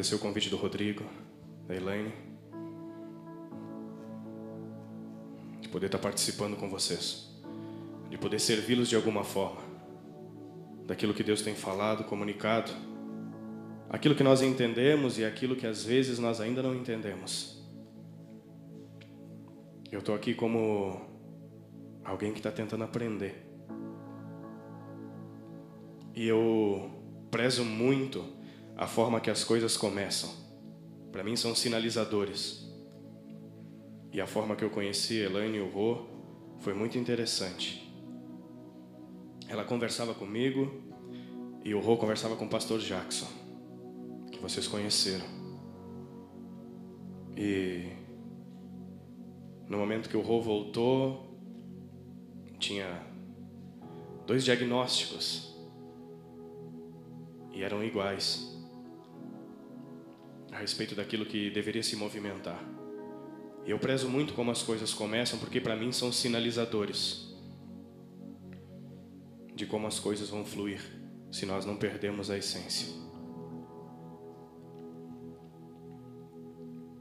agradecer o convite do Rodrigo, da Elaine, de poder estar participando com vocês, de poder servi-los de alguma forma, daquilo que Deus tem falado, comunicado, aquilo que nós entendemos e aquilo que às vezes nós ainda não entendemos. Eu estou aqui como alguém que está tentando aprender. E eu prezo muito a forma que as coisas começam. Para mim são sinalizadores. E a forma que eu conheci Elaine e o Rô foi muito interessante. Ela conversava comigo e o Rô conversava com o pastor Jackson, que vocês conheceram. E no momento que o Rô voltou, tinha dois diagnósticos e eram iguais a respeito daquilo que deveria se movimentar. Eu prezo muito como as coisas começam, porque para mim são sinalizadores de como as coisas vão fluir se nós não perdemos a essência.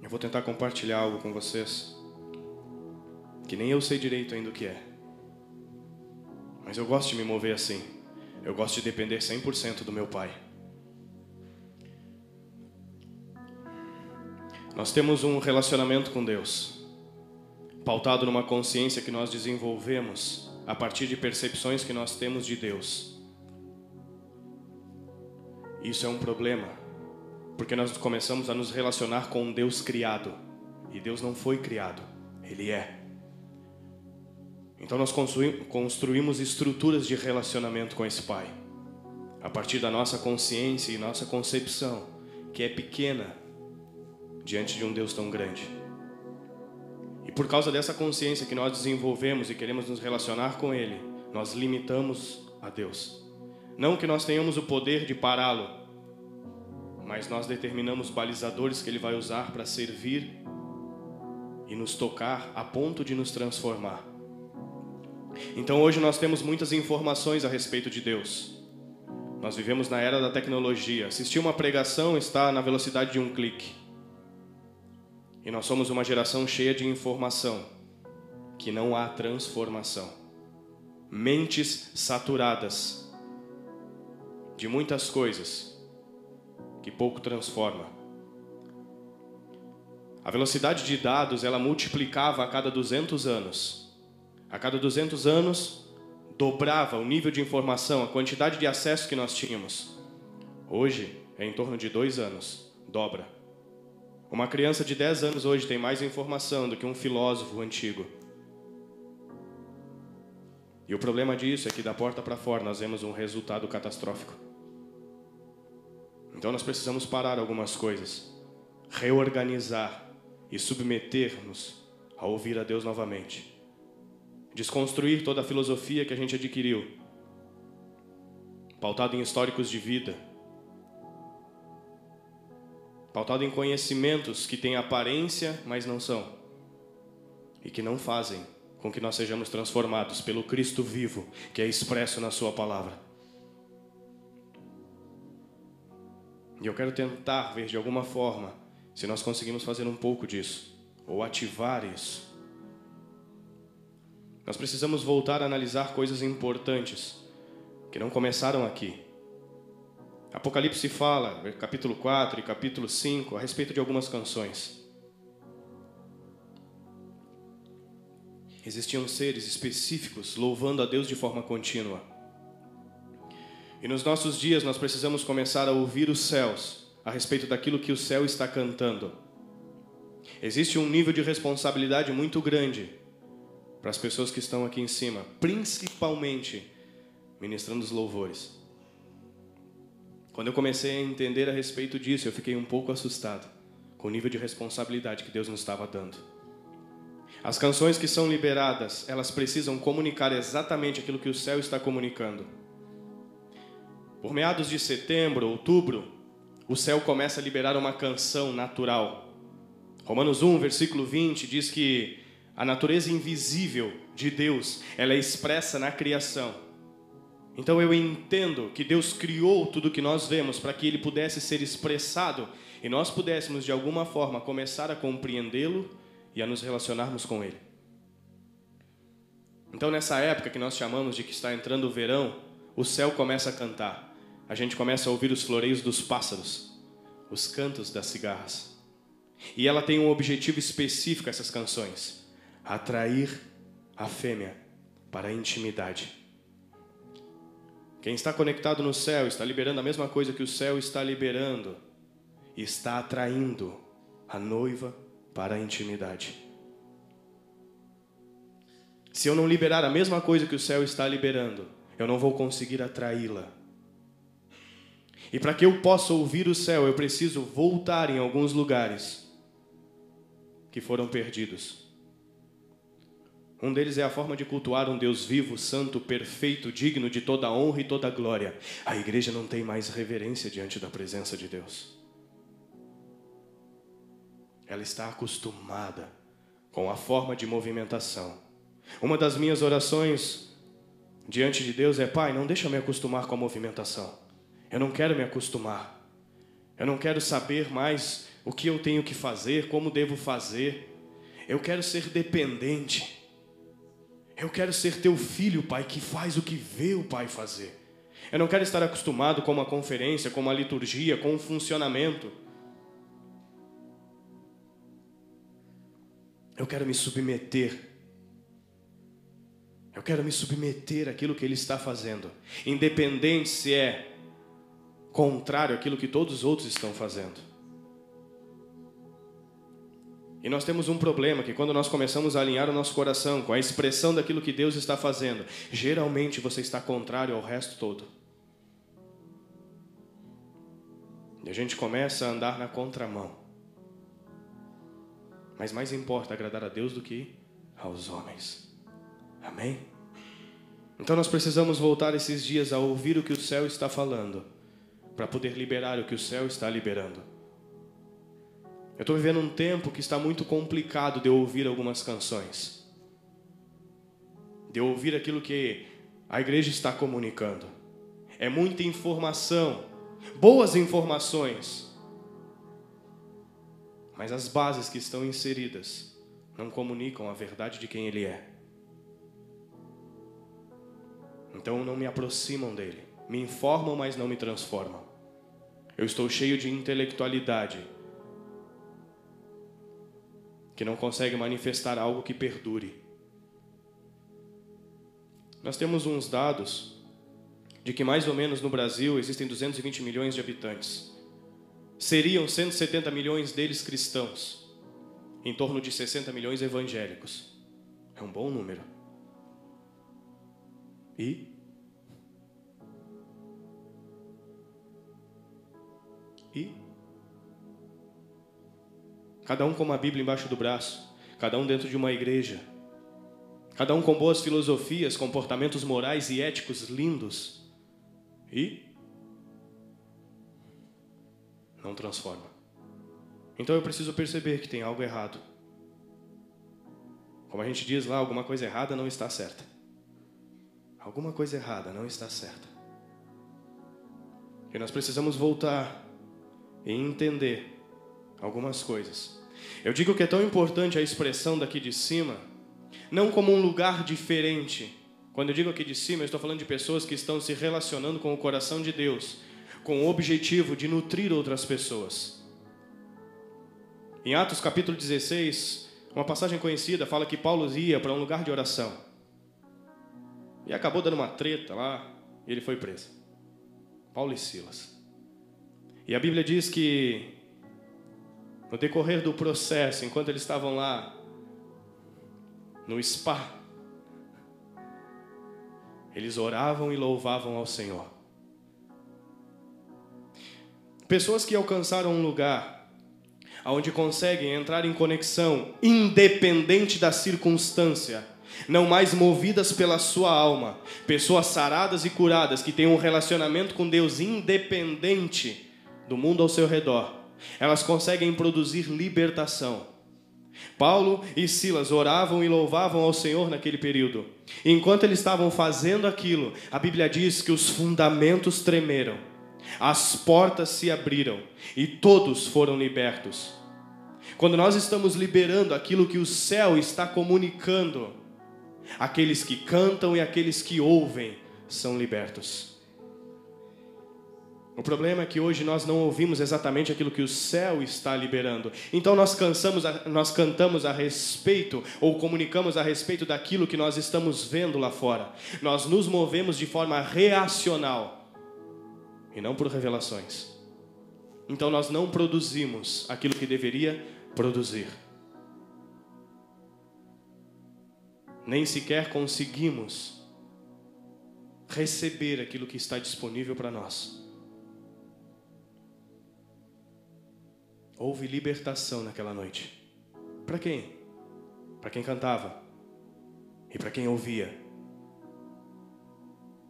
Eu vou tentar compartilhar algo com vocês que nem eu sei direito ainda o que é. Mas eu gosto de me mover assim. Eu gosto de depender 100% do meu Pai. Nós temos um relacionamento com Deus, pautado numa consciência que nós desenvolvemos a partir de percepções que nós temos de Deus. Isso é um problema, porque nós começamos a nos relacionar com um Deus criado, e Deus não foi criado, Ele é. Então nós construímos estruturas de relacionamento com esse Pai, a partir da nossa consciência e nossa concepção, que é pequena diante de um Deus tão grande. E por causa dessa consciência que nós desenvolvemos e queremos nos relacionar com Ele, nós limitamos a Deus. Não que nós tenhamos o poder de pará-lo, mas nós determinamos balizadores que Ele vai usar para servir e nos tocar a ponto de nos transformar. Então hoje nós temos muitas informações a respeito de Deus. Nós vivemos na era da tecnologia. Assistir uma pregação está na velocidade de um clique. E nós somos uma geração cheia de informação, que não há transformação. Mentes saturadas de muitas coisas que pouco transforma. A velocidade de dados, ela multiplicava a cada 200 anos. A cada 200 anos, dobrava o nível de informação, a quantidade de acesso que nós tínhamos. Hoje, é em torno de dois anos, dobra. Uma criança de 10 anos hoje tem mais informação do que um filósofo antigo. E o problema disso é que da porta para fora nós vemos um resultado catastrófico. Então nós precisamos parar algumas coisas, reorganizar e submeter-nos a ouvir a Deus novamente desconstruir toda a filosofia que a gente adquiriu, pautado em históricos de vida, pautado em conhecimentos que têm aparência, mas não são, e que não fazem com que nós sejamos transformados pelo Cristo vivo, que é expresso na Sua palavra. E eu quero tentar ver de alguma forma se nós conseguimos fazer um pouco disso, ou ativar isso. Nós precisamos voltar a analisar coisas importantes que não começaram aqui. Apocalipse fala, capítulo 4 e capítulo 5, a respeito de algumas canções. Existiam seres específicos louvando a Deus de forma contínua. E nos nossos dias nós precisamos começar a ouvir os céus a respeito daquilo que o céu está cantando. Existe um nível de responsabilidade muito grande para as pessoas que estão aqui em cima, principalmente ministrando os louvores. Quando eu comecei a entender a respeito disso, eu fiquei um pouco assustado com o nível de responsabilidade que Deus nos estava dando. As canções que são liberadas, elas precisam comunicar exatamente aquilo que o céu está comunicando. Por meados de setembro, outubro, o céu começa a liberar uma canção natural. Romanos 1, versículo 20 diz que a natureza invisível de Deus, ela é expressa na criação. Então eu entendo que Deus criou tudo que nós vemos para que ele pudesse ser expressado e nós pudéssemos de alguma forma começar a compreendê-lo e a nos relacionarmos com ele. Então nessa época que nós chamamos de que está entrando o verão, o céu começa a cantar. A gente começa a ouvir os floreios dos pássaros, os cantos das cigarras. E ela tem um objetivo específico essas canções: atrair a fêmea para a intimidade. Quem está conectado no céu está liberando a mesma coisa que o céu está liberando, está atraindo a noiva para a intimidade. Se eu não liberar a mesma coisa que o céu está liberando, eu não vou conseguir atraí-la. E para que eu possa ouvir o céu, eu preciso voltar em alguns lugares que foram perdidos. Um deles é a forma de cultuar um Deus vivo, santo, perfeito, digno de toda honra e toda glória. A igreja não tem mais reverência diante da presença de Deus. Ela está acostumada com a forma de movimentação. Uma das minhas orações diante de Deus é: Pai, não deixa me acostumar com a movimentação. Eu não quero me acostumar. Eu não quero saber mais o que eu tenho que fazer, como devo fazer. Eu quero ser dependente. Eu quero ser teu filho, Pai, que faz o que vê o Pai fazer. Eu não quero estar acostumado com uma conferência, com uma liturgia, com um funcionamento. Eu quero me submeter. Eu quero me submeter àquilo que Ele está fazendo, independente se é contrário àquilo que todos os outros estão fazendo. E nós temos um problema que quando nós começamos a alinhar o nosso coração com a expressão daquilo que Deus está fazendo, geralmente você está contrário ao resto todo. E a gente começa a andar na contramão. Mas mais importa agradar a Deus do que aos homens. Amém? Então nós precisamos voltar esses dias a ouvir o que o céu está falando, para poder liberar o que o céu está liberando. Eu estou vivendo um tempo que está muito complicado de ouvir algumas canções, de ouvir aquilo que a igreja está comunicando. É muita informação, boas informações, mas as bases que estão inseridas não comunicam a verdade de quem Ele é. Então não me aproximam dele, me informam, mas não me transformam. Eu estou cheio de intelectualidade que não consegue manifestar algo que perdure. Nós temos uns dados de que mais ou menos no Brasil existem 220 milhões de habitantes. Seriam 170 milhões deles cristãos, em torno de 60 milhões evangélicos. É um bom número. E Cada um com uma Bíblia embaixo do braço, cada um dentro de uma igreja, cada um com boas filosofias, comportamentos morais e éticos lindos. E não transforma. Então eu preciso perceber que tem algo errado. Como a gente diz lá, alguma coisa errada não está certa. Alguma coisa errada não está certa. E nós precisamos voltar e entender algumas coisas. Eu digo que é tão importante a expressão daqui de cima, não como um lugar diferente. Quando eu digo aqui de cima, eu estou falando de pessoas que estão se relacionando com o coração de Deus, com o objetivo de nutrir outras pessoas. Em Atos capítulo 16, uma passagem conhecida fala que Paulo ia para um lugar de oração. E acabou dando uma treta lá, e ele foi preso. Paulo e Silas. E a Bíblia diz que no decorrer do processo, enquanto eles estavam lá no spa, eles oravam e louvavam ao Senhor. Pessoas que alcançaram um lugar onde conseguem entrar em conexão independente da circunstância, não mais movidas pela sua alma, pessoas saradas e curadas que têm um relacionamento com Deus independente do mundo ao seu redor elas conseguem produzir libertação. Paulo e Silas oravam e louvavam ao Senhor naquele período. E enquanto eles estavam fazendo aquilo, a Bíblia diz que os fundamentos tremeram, as portas se abriram e todos foram libertos. Quando nós estamos liberando aquilo que o céu está comunicando, aqueles que cantam e aqueles que ouvem são libertos. O problema é que hoje nós não ouvimos exatamente aquilo que o céu está liberando. Então nós cansamos, nós cantamos a respeito ou comunicamos a respeito daquilo que nós estamos vendo lá fora. Nós nos movemos de forma reacional e não por revelações. Então nós não produzimos aquilo que deveria produzir. Nem sequer conseguimos receber aquilo que está disponível para nós. Houve libertação naquela noite. Para quem? Para quem cantava e para quem ouvia.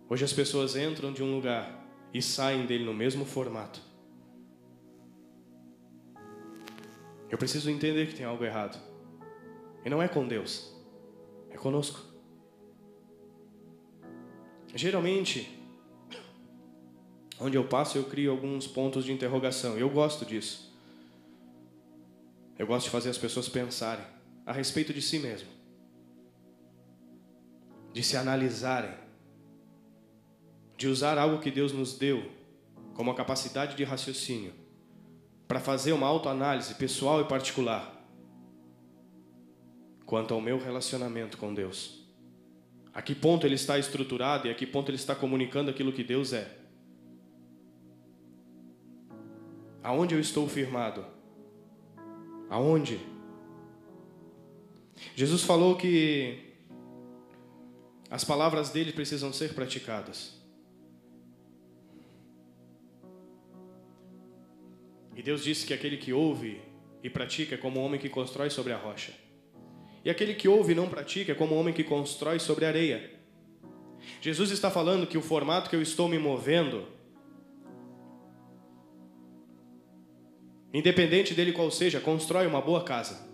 Hoje as pessoas entram de um lugar e saem dele no mesmo formato. Eu preciso entender que tem algo errado. E não é com Deus, é conosco. Geralmente, onde eu passo, eu crio alguns pontos de interrogação. Eu gosto disso. Eu gosto de fazer as pessoas pensarem a respeito de si mesmo, de se analisarem, de usar algo que Deus nos deu como a capacidade de raciocínio para fazer uma autoanálise pessoal e particular quanto ao meu relacionamento com Deus. A que ponto ele está estruturado e a que ponto ele está comunicando aquilo que Deus é. Aonde eu estou firmado? Aonde? Jesus falou que as palavras dele precisam ser praticadas. E Deus disse que aquele que ouve e pratica é como um homem que constrói sobre a rocha. E aquele que ouve e não pratica é como um homem que constrói sobre a areia. Jesus está falando que o formato que eu estou me movendo independente dele qual seja, constrói uma boa casa.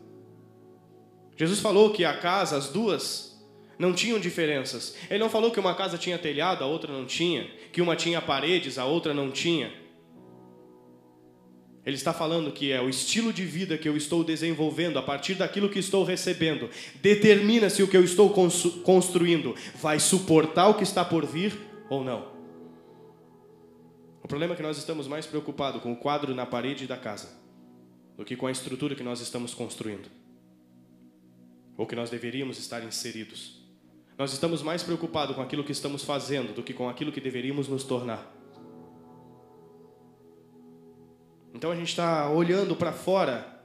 Jesus falou que a casa, as duas, não tinham diferenças. Ele não falou que uma casa tinha telhado, a outra não tinha, que uma tinha paredes, a outra não tinha. Ele está falando que é o estilo de vida que eu estou desenvolvendo a partir daquilo que estou recebendo, determina se o que eu estou construindo vai suportar o que está por vir ou não. O problema é que nós estamos mais preocupados com o quadro na parede da casa do que com a estrutura que nós estamos construindo. Ou que nós deveríamos estar inseridos. Nós estamos mais preocupados com aquilo que estamos fazendo do que com aquilo que deveríamos nos tornar. Então a gente está olhando para fora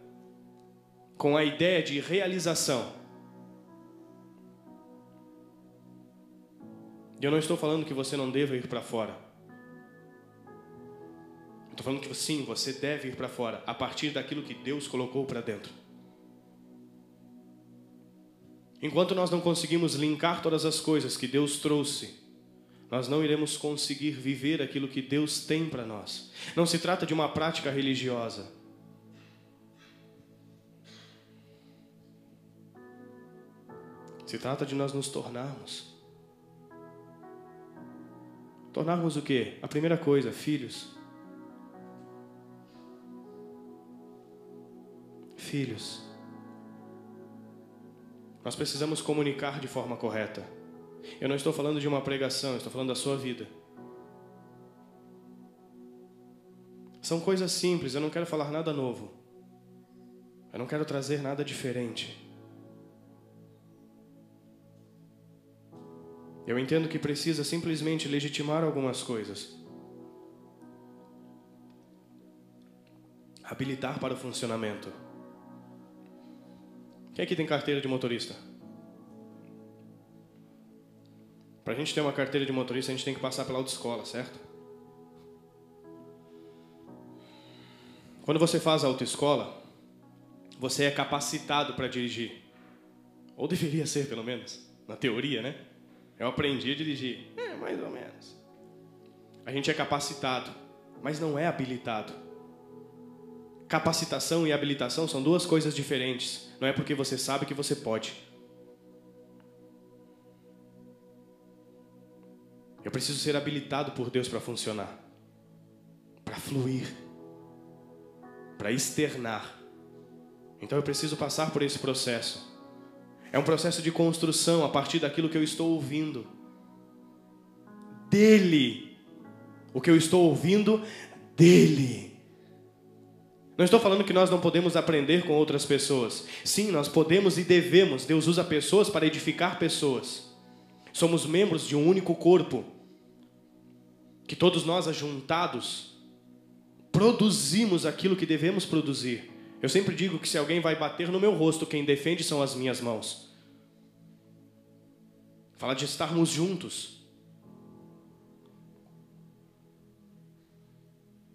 com a ideia de realização. E eu não estou falando que você não deva ir para fora. Estou falando que sim, você deve ir para fora a partir daquilo que Deus colocou para dentro. Enquanto nós não conseguimos linkar todas as coisas que Deus trouxe, nós não iremos conseguir viver aquilo que Deus tem para nós. Não se trata de uma prática religiosa. Se trata de nós nos tornarmos. Tornarmos o quê? A primeira coisa, filhos. Filhos. Nós precisamos comunicar de forma correta. Eu não estou falando de uma pregação, estou falando da sua vida. São coisas simples, eu não quero falar nada novo. Eu não quero trazer nada diferente. Eu entendo que precisa simplesmente legitimar algumas coisas. Habilitar para o funcionamento. Quem aqui tem carteira de motorista? Para a gente ter uma carteira de motorista, a gente tem que passar pela autoescola, certo? Quando você faz a autoescola, você é capacitado para dirigir. Ou deveria ser, pelo menos, na teoria, né? Eu aprendi a dirigir. É, mais ou menos. A gente é capacitado, mas não é habilitado. Capacitação e habilitação são duas coisas diferentes. Não é porque você sabe que você pode. Eu preciso ser habilitado por Deus para funcionar, para fluir, para externar. Então eu preciso passar por esse processo. É um processo de construção a partir daquilo que eu estou ouvindo. Dele. O que eu estou ouvindo dele. Não estou falando que nós não podemos aprender com outras pessoas. Sim, nós podemos e devemos. Deus usa pessoas para edificar pessoas. Somos membros de um único corpo. Que todos nós, ajuntados, produzimos aquilo que devemos produzir. Eu sempre digo que se alguém vai bater no meu rosto, quem defende são as minhas mãos. Fala de estarmos juntos.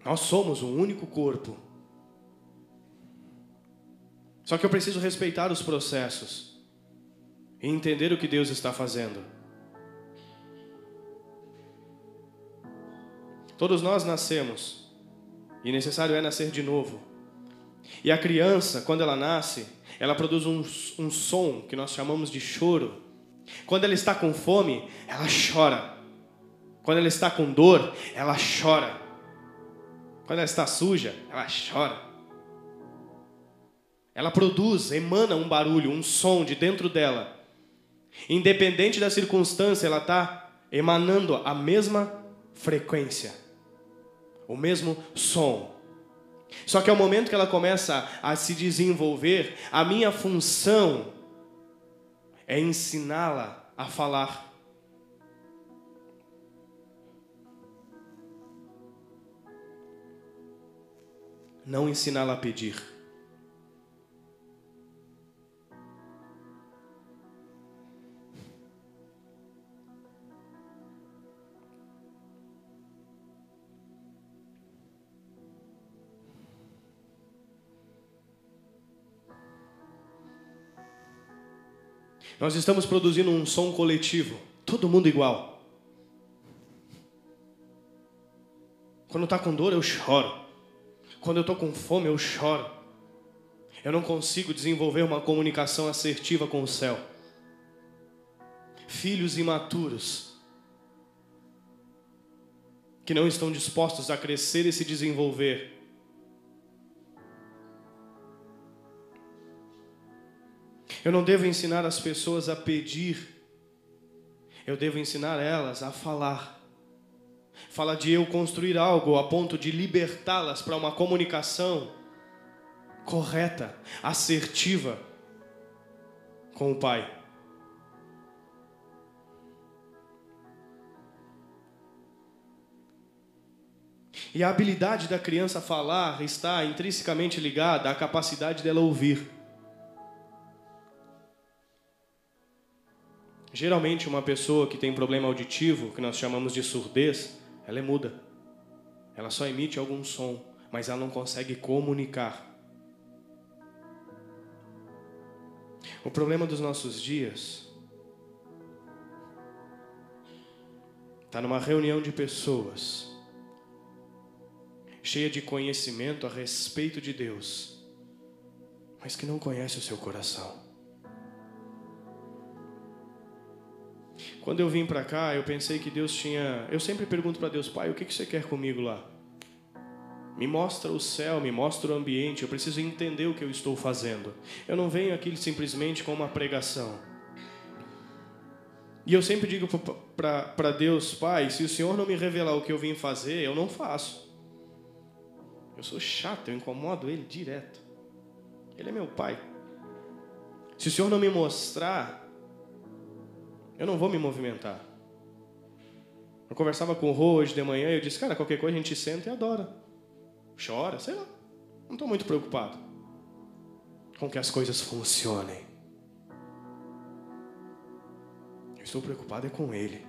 Nós somos um único corpo. Só que eu preciso respeitar os processos e entender o que Deus está fazendo. Todos nós nascemos e necessário é nascer de novo. E a criança, quando ela nasce, ela produz um, um som que nós chamamos de choro. Quando ela está com fome, ela chora. Quando ela está com dor, ela chora. Quando ela está suja, ela chora. Ela produz, emana um barulho, um som de dentro dela. Independente da circunstância, ela está emanando a mesma frequência, o mesmo som. Só que ao momento que ela começa a se desenvolver, a minha função é ensiná-la a falar. Não ensiná-la a pedir. Nós estamos produzindo um som coletivo, todo mundo igual. Quando está com dor, eu choro. Quando eu estou com fome, eu choro. Eu não consigo desenvolver uma comunicação assertiva com o céu. Filhos imaturos que não estão dispostos a crescer e se desenvolver Eu não devo ensinar as pessoas a pedir, eu devo ensinar elas a falar. Fala de eu construir algo a ponto de libertá-las para uma comunicação correta, assertiva com o Pai. E a habilidade da criança falar está intrinsecamente ligada à capacidade dela ouvir. Geralmente, uma pessoa que tem problema auditivo, que nós chamamos de surdez, ela é muda. Ela só emite algum som, mas ela não consegue comunicar. O problema dos nossos dias está numa reunião de pessoas cheia de conhecimento a respeito de Deus, mas que não conhece o seu coração. Quando eu vim para cá, eu pensei que Deus tinha. Eu sempre pergunto para Deus, Pai, o que, que você quer comigo lá? Me mostra o céu, me mostra o ambiente, eu preciso entender o que eu estou fazendo. Eu não venho aqui simplesmente com uma pregação. E eu sempre digo para Deus, Pai, se o Senhor não me revelar o que eu vim fazer, eu não faço. Eu sou chato, eu incomodo Ele direto. Ele é meu Pai. Se o Senhor não me mostrar, eu não vou me movimentar. Eu conversava com o Rô hoje de manhã e eu disse, cara, qualquer coisa a gente senta e adora. Chora, sei lá. Não estou muito preocupado com que as coisas funcionem. Eu estou preocupado é com Ele.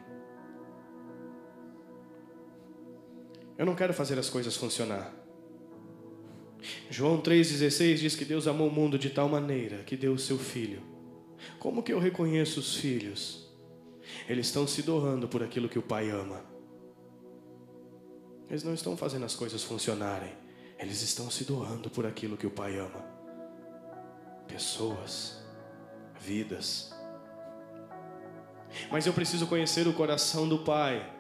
Eu não quero fazer as coisas funcionar. João 3,16 diz que Deus amou o mundo de tal maneira que deu o seu Filho. Como que eu reconheço os filhos? Eles estão se doando por aquilo que o Pai ama. Eles não estão fazendo as coisas funcionarem. eles estão se doando por aquilo que o Pai ama. Pessoas, vidas. Mas eu preciso conhecer o coração do Pai,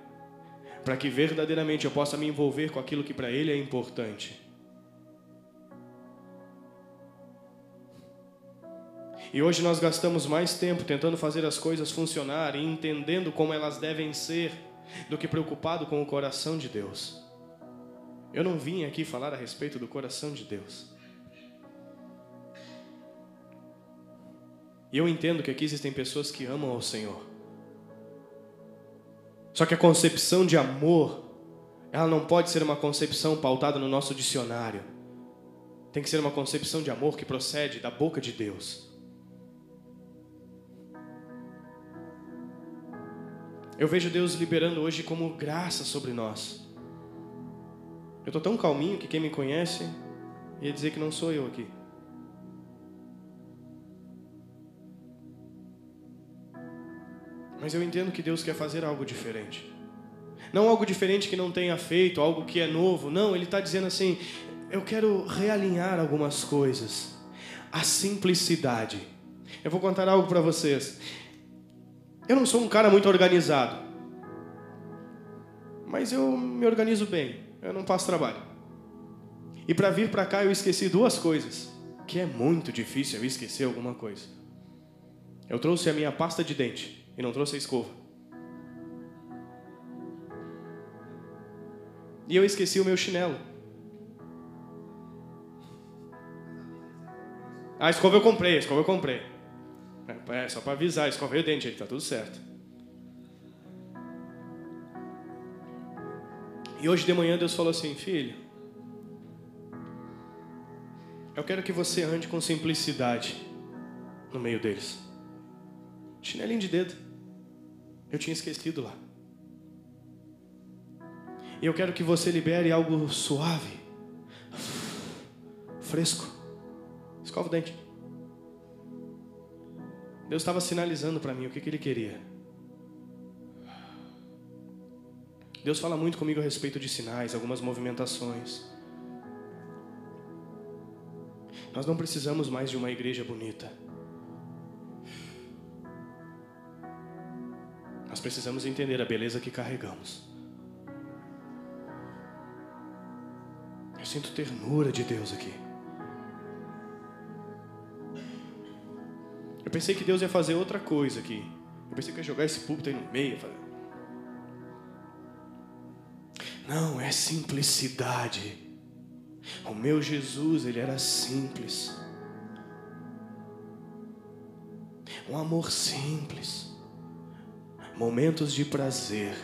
para que verdadeiramente eu possa me envolver com aquilo que para Ele é importante. E hoje nós gastamos mais tempo tentando fazer as coisas funcionar e entendendo como elas devem ser, do que preocupado com o coração de Deus. Eu não vim aqui falar a respeito do coração de Deus. E eu entendo que aqui existem pessoas que amam ao Senhor. Só que a concepção de amor, ela não pode ser uma concepção pautada no nosso dicionário. Tem que ser uma concepção de amor que procede da boca de Deus. Eu vejo Deus liberando hoje como graça sobre nós. Eu estou tão calminho que quem me conhece ia dizer que não sou eu aqui. Mas eu entendo que Deus quer fazer algo diferente. Não algo diferente que não tenha feito, algo que é novo. Não, Ele está dizendo assim: eu quero realinhar algumas coisas. A simplicidade. Eu vou contar algo para vocês. Eu não sou um cara muito organizado. Mas eu me organizo bem. Eu não passo trabalho. E para vir para cá eu esqueci duas coisas. Que é muito difícil eu esquecer alguma coisa. Eu trouxe a minha pasta de dente e não trouxe a escova. E eu esqueci o meu chinelo. A escova eu comprei, a escova eu comprei. É, é só para avisar, escovei o dente, ele tá tudo certo. E hoje de manhã Deus falou assim, filho, eu quero que você ande com simplicidade no meio deles. Chinelinho de dedo. Eu tinha esquecido lá. E eu quero que você libere algo suave, fresco. Escova o dente. Deus estava sinalizando para mim o que, que Ele queria. Deus fala muito comigo a respeito de sinais, algumas movimentações. Nós não precisamos mais de uma igreja bonita. Nós precisamos entender a beleza que carregamos. Eu sinto ternura de Deus aqui. Eu pensei que Deus ia fazer outra coisa aqui. Eu pensei que ia jogar esse púlpito aí no meio. Não, é simplicidade. O meu Jesus, ele era simples. Um amor simples. Momentos de prazer.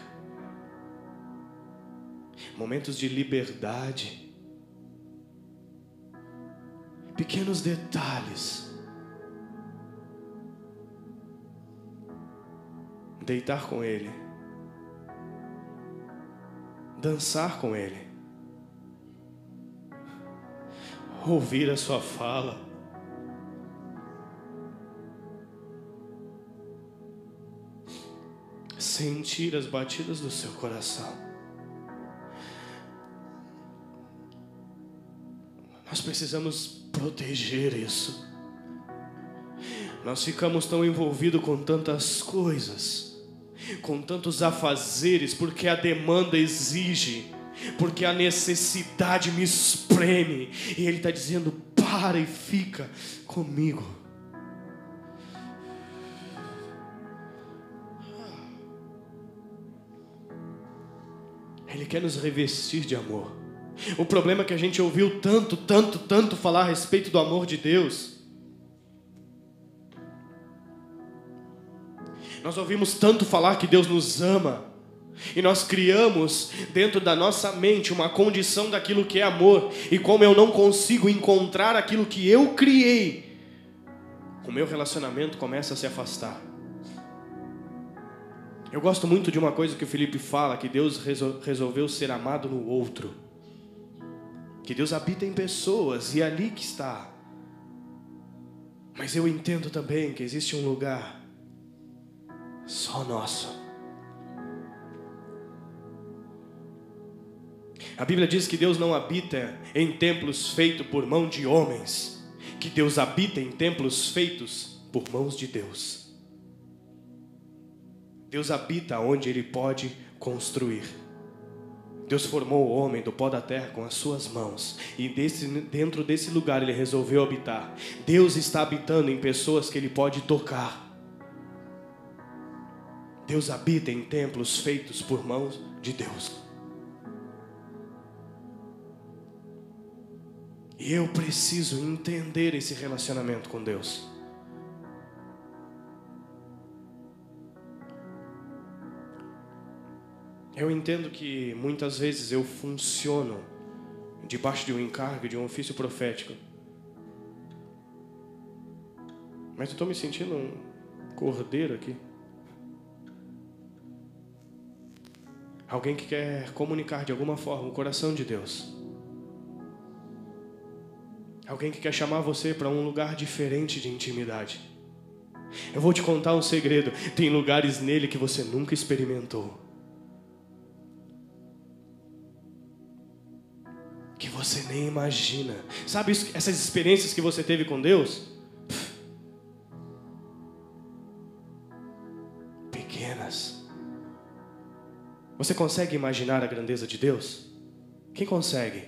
Momentos de liberdade. Pequenos detalhes deitar com Ele, dançar com Ele, ouvir a Sua fala. Sentir as batidas do seu coração. Nós precisamos proteger isso. Nós ficamos tão envolvidos com tantas coisas com tantos afazeres, porque a demanda exige, porque a necessidade me espreme, e Ele está dizendo: para e fica comigo. Ele quer nos revestir de amor. O problema é que a gente ouviu tanto, tanto, tanto falar a respeito do amor de Deus Nós ouvimos tanto falar que Deus nos ama. E nós criamos dentro da nossa mente uma condição daquilo que é amor. E como eu não consigo encontrar aquilo que eu criei, o meu relacionamento começa a se afastar. Eu gosto muito de uma coisa que o Felipe fala: que Deus resolveu ser amado no outro. Que Deus habita em pessoas e é ali que está. Mas eu entendo também que existe um lugar só nosso. A Bíblia diz que Deus não habita em templos feitos por mão de homens, que Deus habita em templos feitos por mãos de Deus. Deus habita onde Ele pode construir. Deus formou o homem do pó da terra com as suas mãos, e desse, dentro desse lugar Ele resolveu habitar. Deus está habitando em pessoas que Ele pode tocar. Deus habita em templos feitos por mãos de Deus. E eu preciso entender esse relacionamento com Deus. Eu entendo que muitas vezes eu funciono debaixo de um encargo, de um ofício profético. Mas eu estou me sentindo um cordeiro aqui. Alguém que quer comunicar de alguma forma o coração de Deus. Alguém que quer chamar você para um lugar diferente de intimidade. Eu vou te contar um segredo: tem lugares nele que você nunca experimentou. Que você nem imagina. Sabe essas experiências que você teve com Deus? Você consegue imaginar a grandeza de Deus? Quem consegue?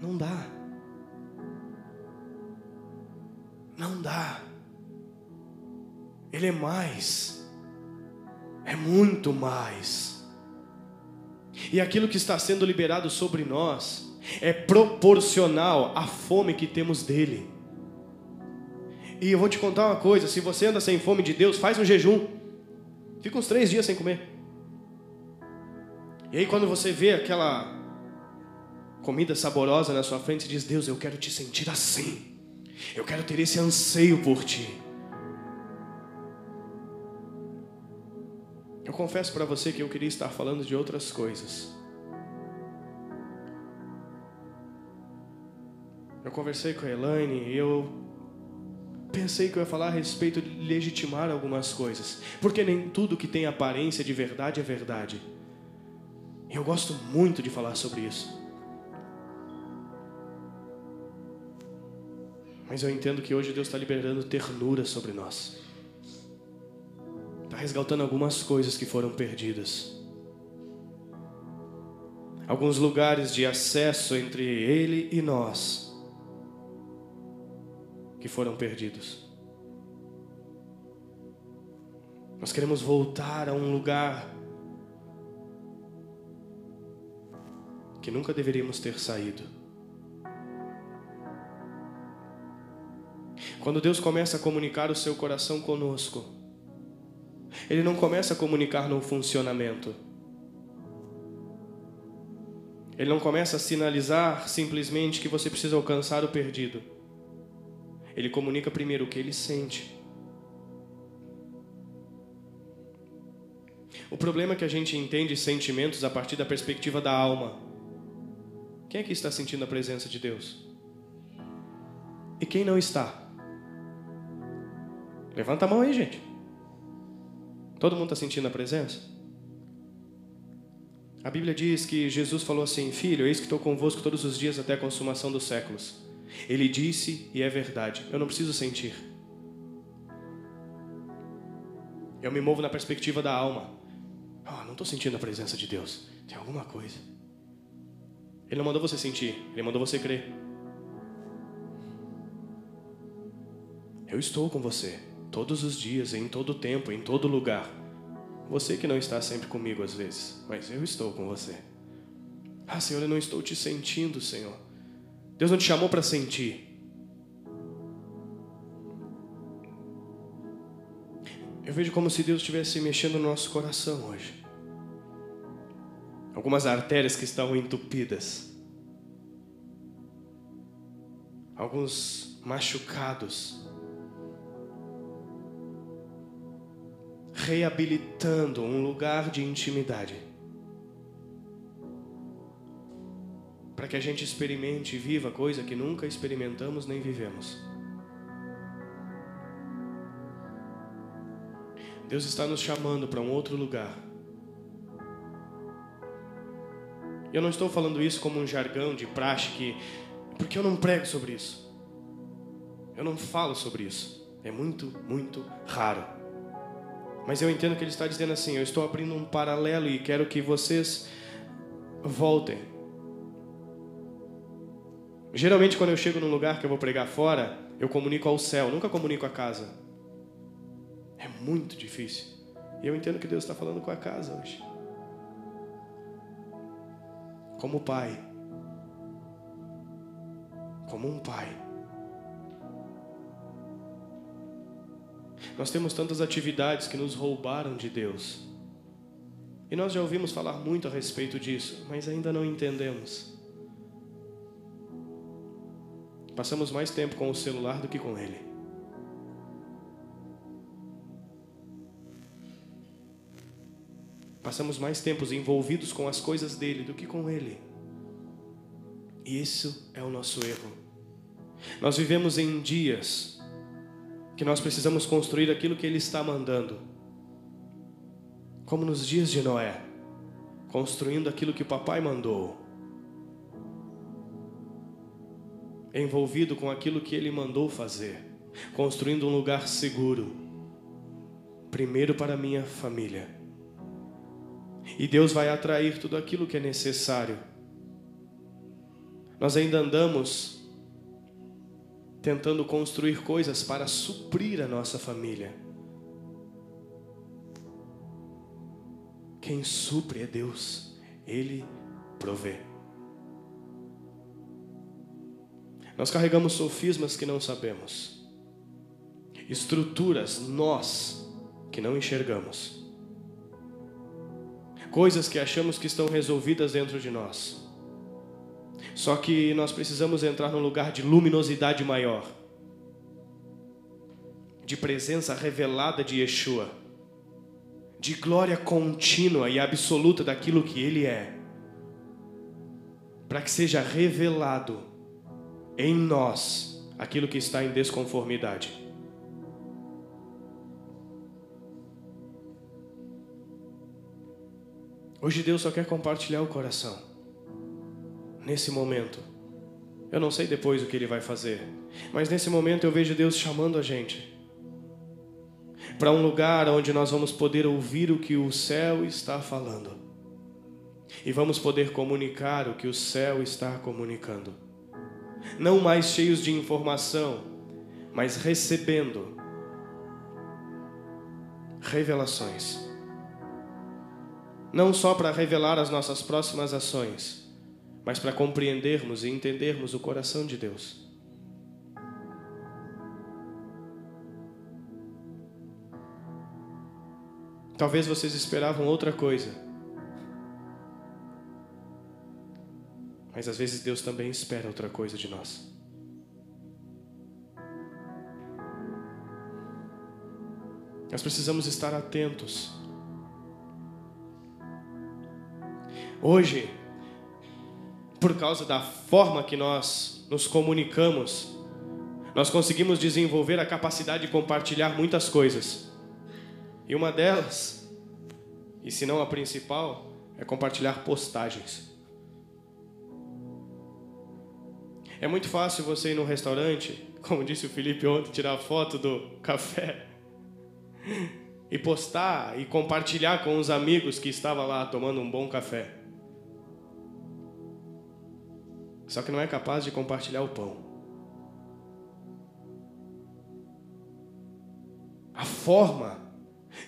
Não dá. Não dá. Ele é mais. É muito mais. E aquilo que está sendo liberado sobre nós é proporcional à fome que temos dele. E eu vou te contar uma coisa: se você anda sem fome de Deus, faz um jejum. Fica uns três dias sem comer. E aí, quando você vê aquela comida saborosa na sua frente, diz: Deus, eu quero te sentir assim. Eu quero ter esse anseio por ti. Eu confesso para você que eu queria estar falando de outras coisas. Eu conversei com a Elaine e eu pensei que eu ia falar a respeito de legitimar algumas coisas, porque nem tudo que tem aparência de verdade é verdade. Eu gosto muito de falar sobre isso. Mas eu entendo que hoje Deus está liberando ternura sobre nós. Está resgatando algumas coisas que foram perdidas. Alguns lugares de acesso entre Ele e nós que foram perdidos. Nós queremos voltar a um lugar que nunca deveríamos ter saído. Quando Deus começa a comunicar o seu coração conosco, Ele não começa a comunicar no funcionamento. Ele não começa a sinalizar simplesmente que você precisa alcançar o perdido. Ele comunica primeiro o que ele sente. O problema é que a gente entende sentimentos a partir da perspectiva da alma. Quem aqui está sentindo a presença de Deus? E quem não está? Levanta a mão aí, gente. Todo mundo está sentindo a presença? A Bíblia diz que Jesus falou assim: Filho, eis que estou convosco todos os dias até a consumação dos séculos. Ele disse e é verdade. Eu não preciso sentir. Eu me movo na perspectiva da alma. Oh, não estou sentindo a presença de Deus. Tem alguma coisa. Ele não mandou você sentir, ele mandou você crer. Eu estou com você todos os dias, em todo tempo, em todo lugar. Você que não está sempre comigo às vezes, mas eu estou com você. Ah, Senhor, eu não estou te sentindo, Senhor. Deus não te chamou para sentir. Eu vejo como se Deus estivesse mexendo no nosso coração hoje. Algumas artérias que estão entupidas. Alguns machucados reabilitando um lugar de intimidade. Para que a gente experimente e viva coisa que nunca experimentamos nem vivemos. Deus está nos chamando para um outro lugar. Eu não estou falando isso como um jargão de praxe que porque eu não prego sobre isso. Eu não falo sobre isso. É muito, muito raro. Mas eu entendo que ele está dizendo assim: eu estou abrindo um paralelo e quero que vocês voltem. Geralmente, quando eu chego num lugar que eu vou pregar fora, eu comunico ao céu, nunca comunico à casa. É muito difícil. E eu entendo que Deus está falando com a casa hoje. Como pai. Como um pai. Nós temos tantas atividades que nos roubaram de Deus. E nós já ouvimos falar muito a respeito disso, mas ainda não entendemos. Passamos mais tempo com o celular do que com ele. Passamos mais tempos envolvidos com as coisas dele do que com ele. E isso é o nosso erro. Nós vivemos em dias que nós precisamos construir aquilo que Ele está mandando. Como nos dias de Noé, construindo aquilo que o papai mandou. Envolvido com aquilo que Ele mandou fazer, construindo um lugar seguro, primeiro para minha família. E Deus vai atrair tudo aquilo que é necessário. Nós ainda andamos tentando construir coisas para suprir a nossa família. Quem supre é Deus, Ele provê. Nós carregamos sofismas que não sabemos, estruturas nós que não enxergamos, coisas que achamos que estão resolvidas dentro de nós. Só que nós precisamos entrar num lugar de luminosidade maior, de presença revelada de Yeshua, de glória contínua e absoluta daquilo que Ele é, para que seja revelado em nós aquilo que está em desconformidade. Hoje Deus só quer compartilhar o coração nesse momento. Eu não sei depois o que ele vai fazer, mas nesse momento eu vejo Deus chamando a gente para um lugar onde nós vamos poder ouvir o que o céu está falando e vamos poder comunicar o que o céu está comunicando. Não mais cheios de informação, mas recebendo revelações. Não só para revelar as nossas próximas ações, mas para compreendermos e entendermos o coração de Deus. Talvez vocês esperavam outra coisa. Mas às vezes Deus também espera outra coisa de nós. Nós precisamos estar atentos. Hoje, por causa da forma que nós nos comunicamos, nós conseguimos desenvolver a capacidade de compartilhar muitas coisas. E uma delas, e se não a principal, é compartilhar postagens. É muito fácil você ir num restaurante, como disse o Felipe ontem, tirar foto do café e postar e compartilhar com os amigos que estavam lá tomando um bom café. Só que não é capaz de compartilhar o pão. A forma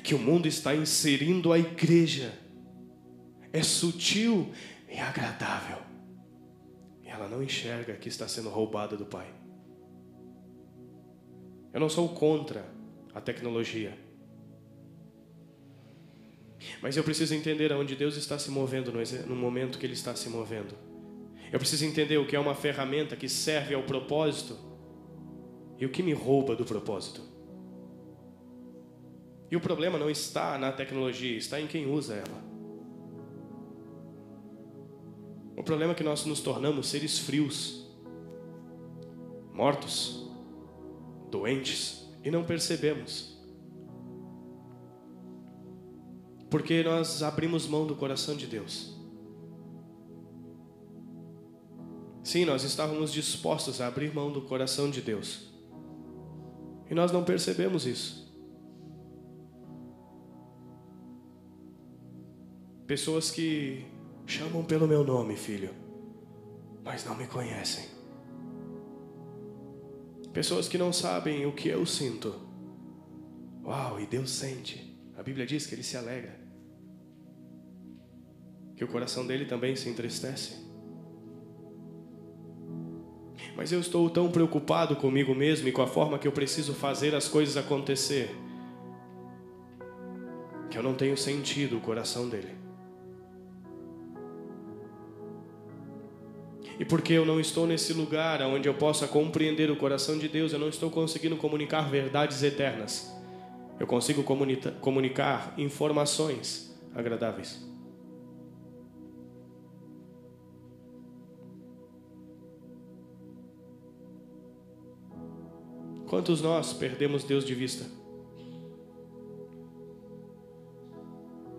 que o mundo está inserindo a igreja é sutil e agradável. E ela não enxerga que está sendo roubada do Pai. Eu não sou contra a tecnologia. Mas eu preciso entender aonde Deus está se movendo no momento que Ele está se movendo. Eu preciso entender o que é uma ferramenta que serve ao propósito e o que me rouba do propósito. E o problema não está na tecnologia, está em quem usa ela. O problema é que nós nos tornamos seres frios, mortos, doentes e não percebemos. Porque nós abrimos mão do coração de Deus. Sim, nós estávamos dispostos a abrir mão do coração de Deus. E nós não percebemos isso. Pessoas que chamam pelo meu nome, filho, mas não me conhecem. Pessoas que não sabem o que eu sinto. Uau, e Deus sente. A Bíblia diz que ele se alegra. Que o coração dele também se entristece. Mas eu estou tão preocupado comigo mesmo e com a forma que eu preciso fazer as coisas acontecer, que eu não tenho sentido o coração dele. E porque eu não estou nesse lugar onde eu possa compreender o coração de Deus, eu não estou conseguindo comunicar verdades eternas. Eu consigo comunicar informações agradáveis. Quantos nós perdemos Deus de vista?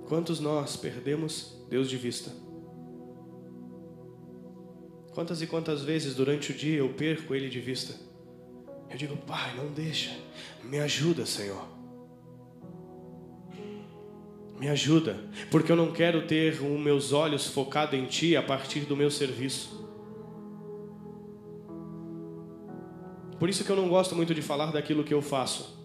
Quantos nós perdemos Deus de vista? Quantas e quantas vezes durante o dia eu perco Ele de vista? Eu digo, Pai, não deixa, me ajuda, Senhor. Me ajuda, porque eu não quero ter os meus olhos focados em Ti a partir do meu serviço. Por isso que eu não gosto muito de falar daquilo que eu faço.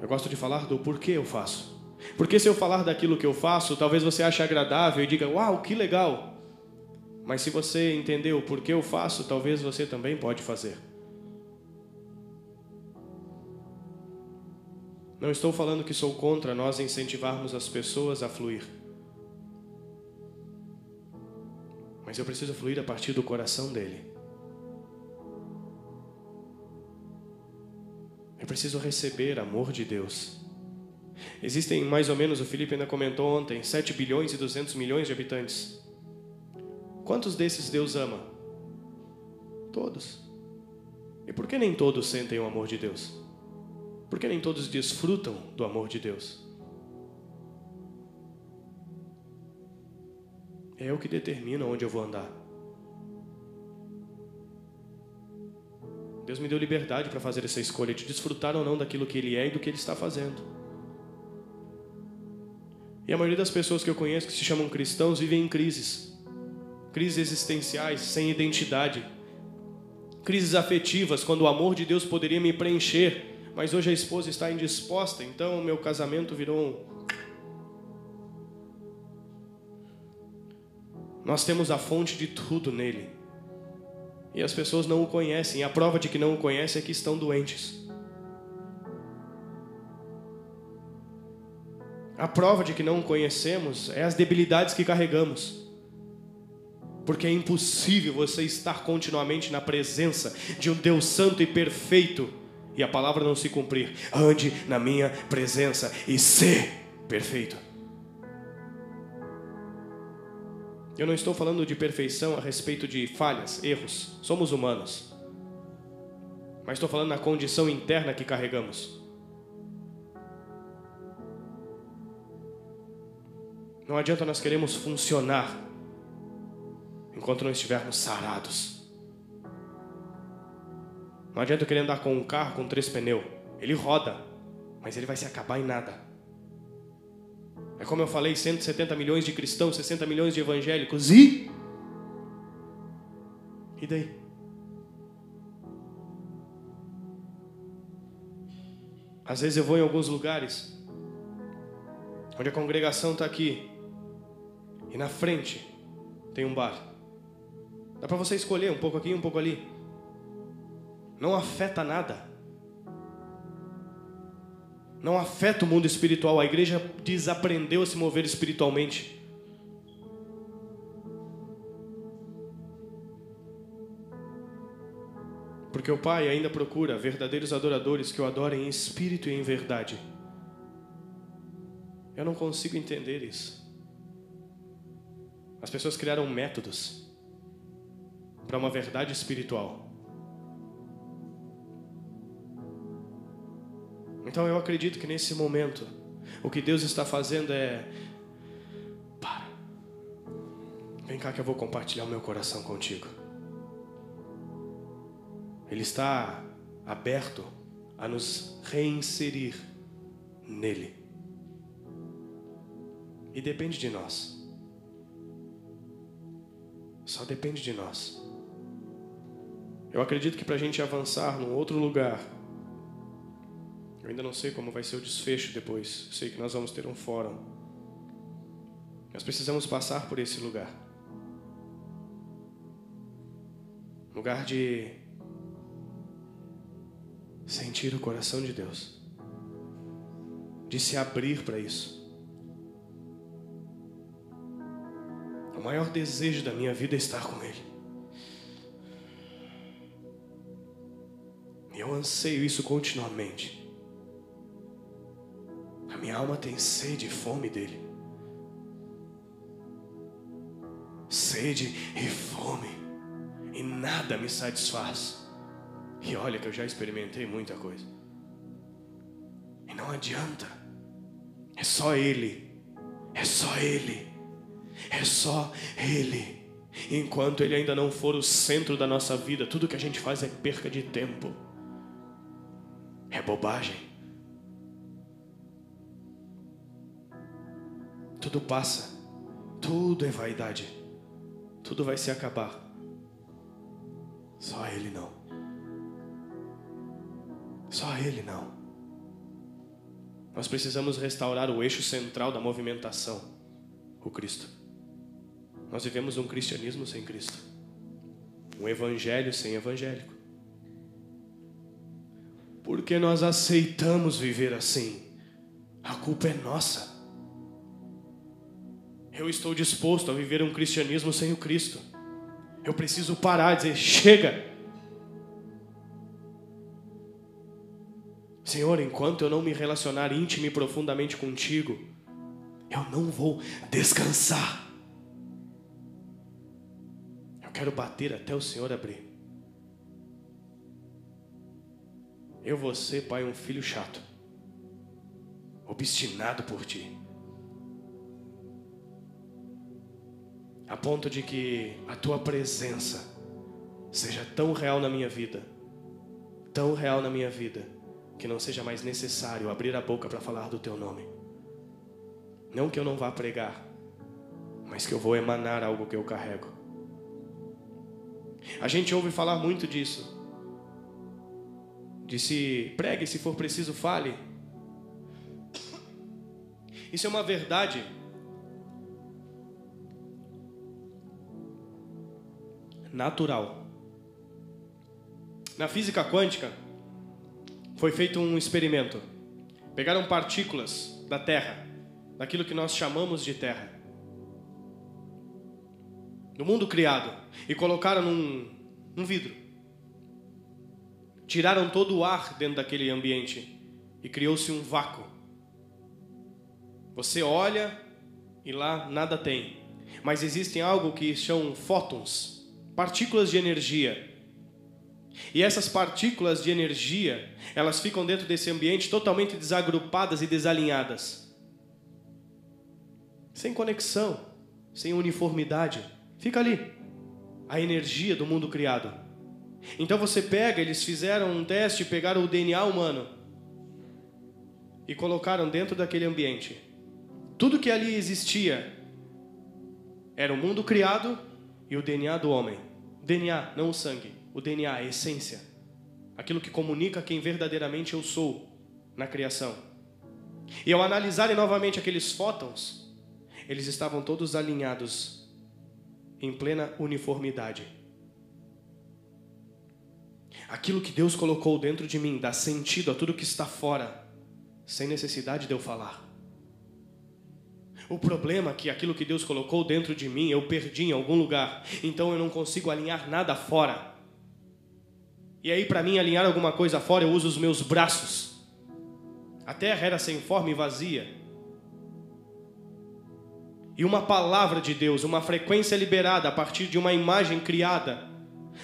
Eu gosto de falar do porquê eu faço. Porque se eu falar daquilo que eu faço, talvez você ache agradável e diga: "Uau, que legal". Mas se você entender o porquê eu faço, talvez você também pode fazer. Não estou falando que sou contra nós incentivarmos as pessoas a fluir. Mas eu preciso fluir a partir do coração dele. Eu preciso receber amor de Deus. Existem mais ou menos, o Felipe ainda comentou ontem, 7 bilhões e 200 milhões de habitantes. Quantos desses Deus ama? Todos. E por que nem todos sentem o amor de Deus? Por que nem todos desfrutam do amor de Deus? É eu que determino onde eu vou andar. Deus me deu liberdade para fazer essa escolha de desfrutar ou não daquilo que Ele é e do que Ele está fazendo. E a maioria das pessoas que eu conheço que se chamam cristãos vivem em crises. Crises existenciais, sem identidade. Crises afetivas, quando o amor de Deus poderia me preencher, mas hoje a esposa está indisposta, então meu casamento virou Nós temos a fonte de tudo nele. E as pessoas não o conhecem. A prova de que não o conhecem é que estão doentes. A prova de que não o conhecemos é as debilidades que carregamos. Porque é impossível você estar continuamente na presença de um Deus santo e perfeito e a palavra não se cumprir. Ande na minha presença e ser perfeito. Eu não estou falando de perfeição a respeito de falhas, erros. Somos humanos. Mas estou falando na condição interna que carregamos. Não adianta nós queremos funcionar enquanto não estivermos sarados. Não adianta querer andar com um carro com três pneus. Ele roda, mas ele vai se acabar em nada. É como eu falei, 170 milhões de cristãos, 60 milhões de evangélicos. E? E daí? Às vezes eu vou em alguns lugares onde a congregação está aqui e na frente tem um bar. Dá para você escolher um pouco aqui, um pouco ali. Não afeta nada não afeta o mundo espiritual. A igreja desaprendeu a se mover espiritualmente. Porque o Pai ainda procura verdadeiros adoradores que o adorem em espírito e em verdade. Eu não consigo entender isso. As pessoas criaram métodos para uma verdade espiritual. Então eu acredito que nesse momento, o que Deus está fazendo é. Para. Vem cá que eu vou compartilhar o meu coração contigo. Ele está aberto a nos reinserir nele. E depende de nós. Só depende de nós. Eu acredito que para a gente avançar num outro lugar, ainda não sei como vai ser o desfecho depois. Sei que nós vamos ter um fórum. Nós precisamos passar por esse lugar. Lugar de sentir o coração de Deus, de se abrir para isso. O maior desejo da minha vida é estar com Ele. E eu anseio isso continuamente. Minha alma tem sede e fome dele. Sede e fome. E nada me satisfaz. E olha que eu já experimentei muita coisa. E não adianta. É só Ele. É só Ele. É só Ele. Enquanto Ele ainda não for o centro da nossa vida, tudo que a gente faz é perca de tempo. É bobagem. Tudo passa. Tudo é vaidade. Tudo vai se acabar. Só Ele não. Só Ele não. Nós precisamos restaurar o eixo central da movimentação, o Cristo. Nós vivemos um cristianismo sem Cristo, um evangelho sem evangélico. Porque nós aceitamos viver assim. A culpa é nossa. Eu estou disposto a viver um cristianismo sem o Cristo. Eu preciso parar e dizer: chega. Senhor, enquanto eu não me relacionar íntimo e profundamente contigo, eu não vou descansar. Eu quero bater até o Senhor abrir. Eu vou ser, pai, um filho chato, obstinado por ti, a ponto de que a tua presença seja tão real na minha vida, tão real na minha vida, que não seja mais necessário abrir a boca para falar do teu nome. Não que eu não vá pregar, mas que eu vou emanar algo que eu carrego. A gente ouve falar muito disso. De se pregue, se for preciso, fale. Isso é uma verdade. Natural. Na física quântica, foi feito um experimento. Pegaram partículas da Terra, daquilo que nós chamamos de Terra no mundo criado, e colocaram num, num vidro. Tiraram todo o ar dentro daquele ambiente e criou-se um vácuo. Você olha e lá nada tem. Mas existem algo que são fótons, partículas de energia. E essas partículas de energia, elas ficam dentro desse ambiente totalmente desagrupadas e desalinhadas. Sem conexão, sem uniformidade. Fica ali. A energia do mundo criado. Então você pega, eles fizeram um teste, pegaram o DNA humano e colocaram dentro daquele ambiente. Tudo que ali existia era o mundo criado e o DNA do homem. DNA, não o sangue. O DNA, a essência. Aquilo que comunica quem verdadeiramente eu sou na criação. E ao analisarem novamente aqueles fótons, eles estavam todos alinhados em plena uniformidade. Aquilo que Deus colocou dentro de mim dá sentido a tudo que está fora, sem necessidade de eu falar. O problema é que aquilo que Deus colocou dentro de mim eu perdi em algum lugar, então eu não consigo alinhar nada fora. E aí, para mim alinhar alguma coisa fora, eu uso os meus braços. A terra era sem forma e vazia. E uma palavra de Deus, uma frequência liberada a partir de uma imagem criada,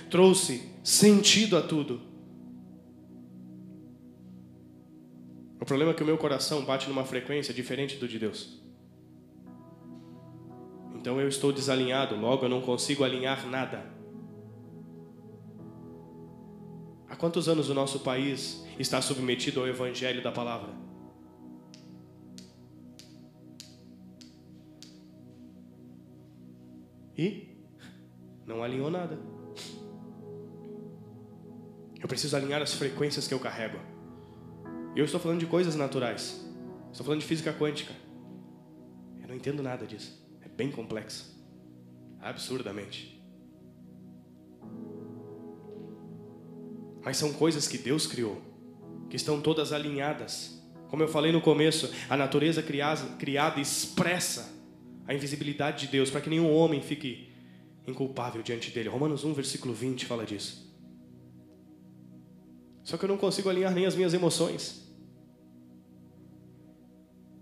trouxe sentido a tudo. O problema é que o meu coração bate numa frequência diferente do de Deus. Então eu estou desalinhado, logo eu não consigo alinhar nada. Há quantos anos o nosso país está submetido ao evangelho da palavra? E não alinhou nada. Eu preciso alinhar as frequências que eu carrego. Eu estou falando de coisas naturais. Estou falando de física quântica. Eu não entendo nada disso. Bem complexo. Absurdamente. Mas são coisas que Deus criou, que estão todas alinhadas. Como eu falei no começo, a natureza criada expressa a invisibilidade de Deus para que nenhum homem fique inculpável diante dele. Romanos 1, versículo 20 fala disso. Só que eu não consigo alinhar nem as minhas emoções.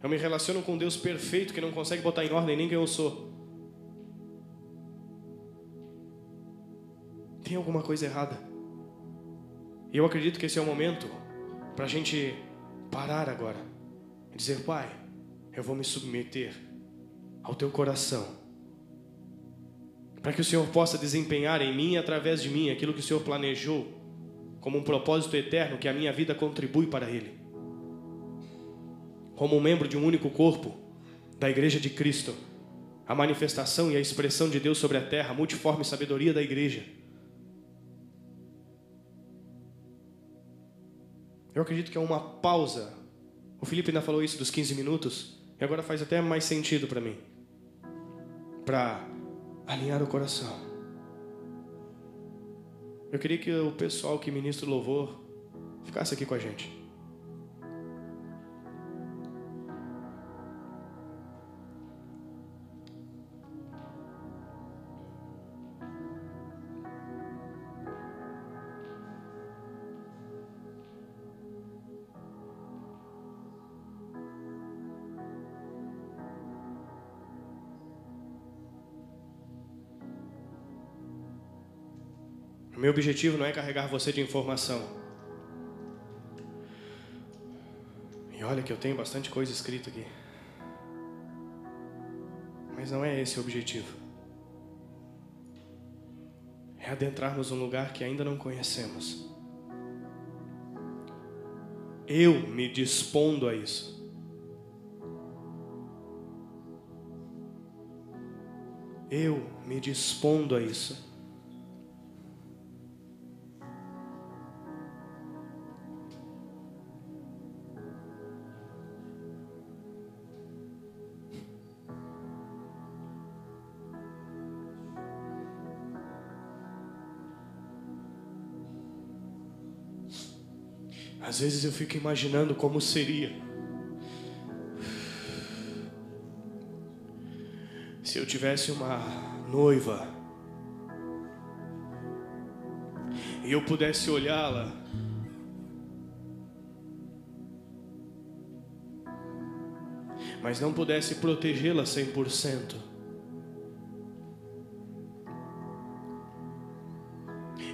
Eu me relaciono com Deus perfeito que não consegue botar em ordem nem quem eu sou. Tem alguma coisa errada. E eu acredito que esse é o momento para a gente parar agora e dizer: Pai, eu vou me submeter ao teu coração, para que o Senhor possa desempenhar em mim e através de mim aquilo que o Senhor planejou como um propósito eterno que a minha vida contribui para Ele como um membro de um único corpo da Igreja de Cristo, a manifestação e a expressão de Deus sobre a terra, a multiforme sabedoria da igreja. Eu acredito que é uma pausa. O Felipe ainda falou isso dos 15 minutos, e agora faz até mais sentido para mim. Para alinhar o coração. Eu queria que o pessoal que ministra o louvor ficasse aqui com a gente. Meu objetivo não é carregar você de informação. E olha que eu tenho bastante coisa escrita aqui. Mas não é esse o objetivo. É adentrarmos um lugar que ainda não conhecemos. Eu me dispondo a isso. Eu me dispondo a isso. Às vezes eu fico imaginando como seria se eu tivesse uma noiva e eu pudesse olhá-la mas não pudesse protegê-la 100%.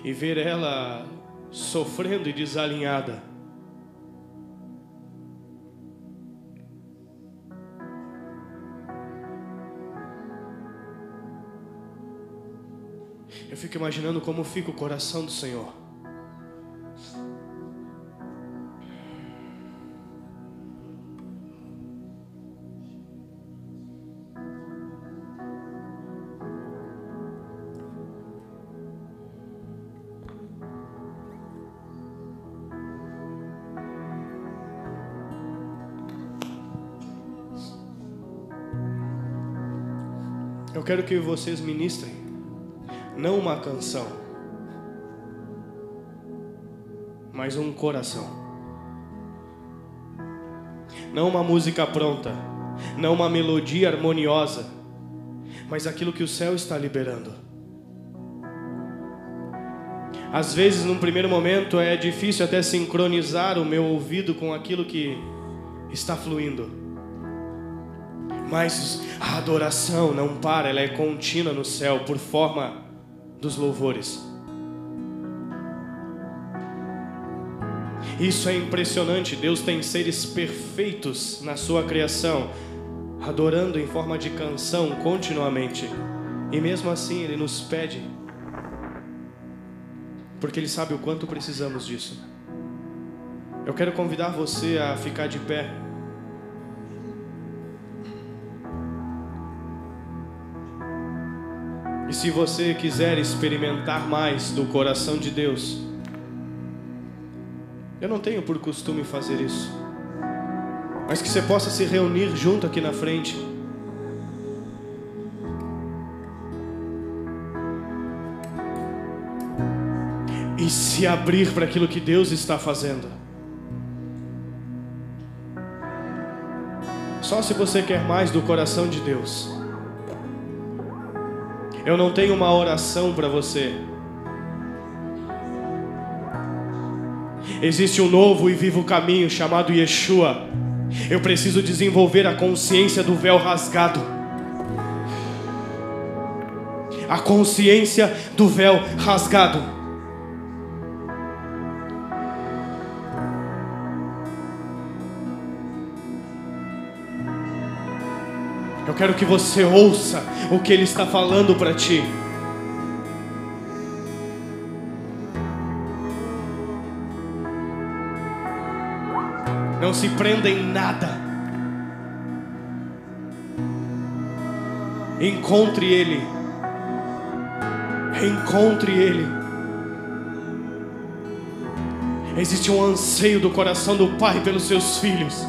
E ver ela sofrendo e desalinhada. Fico imaginando como fica o coração do Senhor. Eu quero que vocês ministrem não uma canção, mas um coração. Não uma música pronta, não uma melodia harmoniosa, mas aquilo que o céu está liberando. Às vezes, num primeiro momento, é difícil até sincronizar o meu ouvido com aquilo que está fluindo. Mas a adoração não para, ela é contínua no céu por forma dos louvores. Isso é impressionante. Deus tem seres perfeitos na sua criação. adorando em forma de canção continuamente. E mesmo assim ele nos pede, porque ele sabe o quanto precisamos disso. Eu quero convidar você a ficar de pé. E se você quiser experimentar mais do coração de Deus, eu não tenho por costume fazer isso, mas que você possa se reunir junto aqui na frente. E se abrir para aquilo que Deus está fazendo. Só se você quer mais do coração de Deus. Eu não tenho uma oração para você. Existe um novo e vivo caminho chamado Yeshua. Eu preciso desenvolver a consciência do véu rasgado. A consciência do véu rasgado. Quero que você ouça o que Ele está falando para ti. Não se prenda em nada. Encontre Ele. Encontre Ele. Existe um anseio do coração do Pai pelos seus filhos.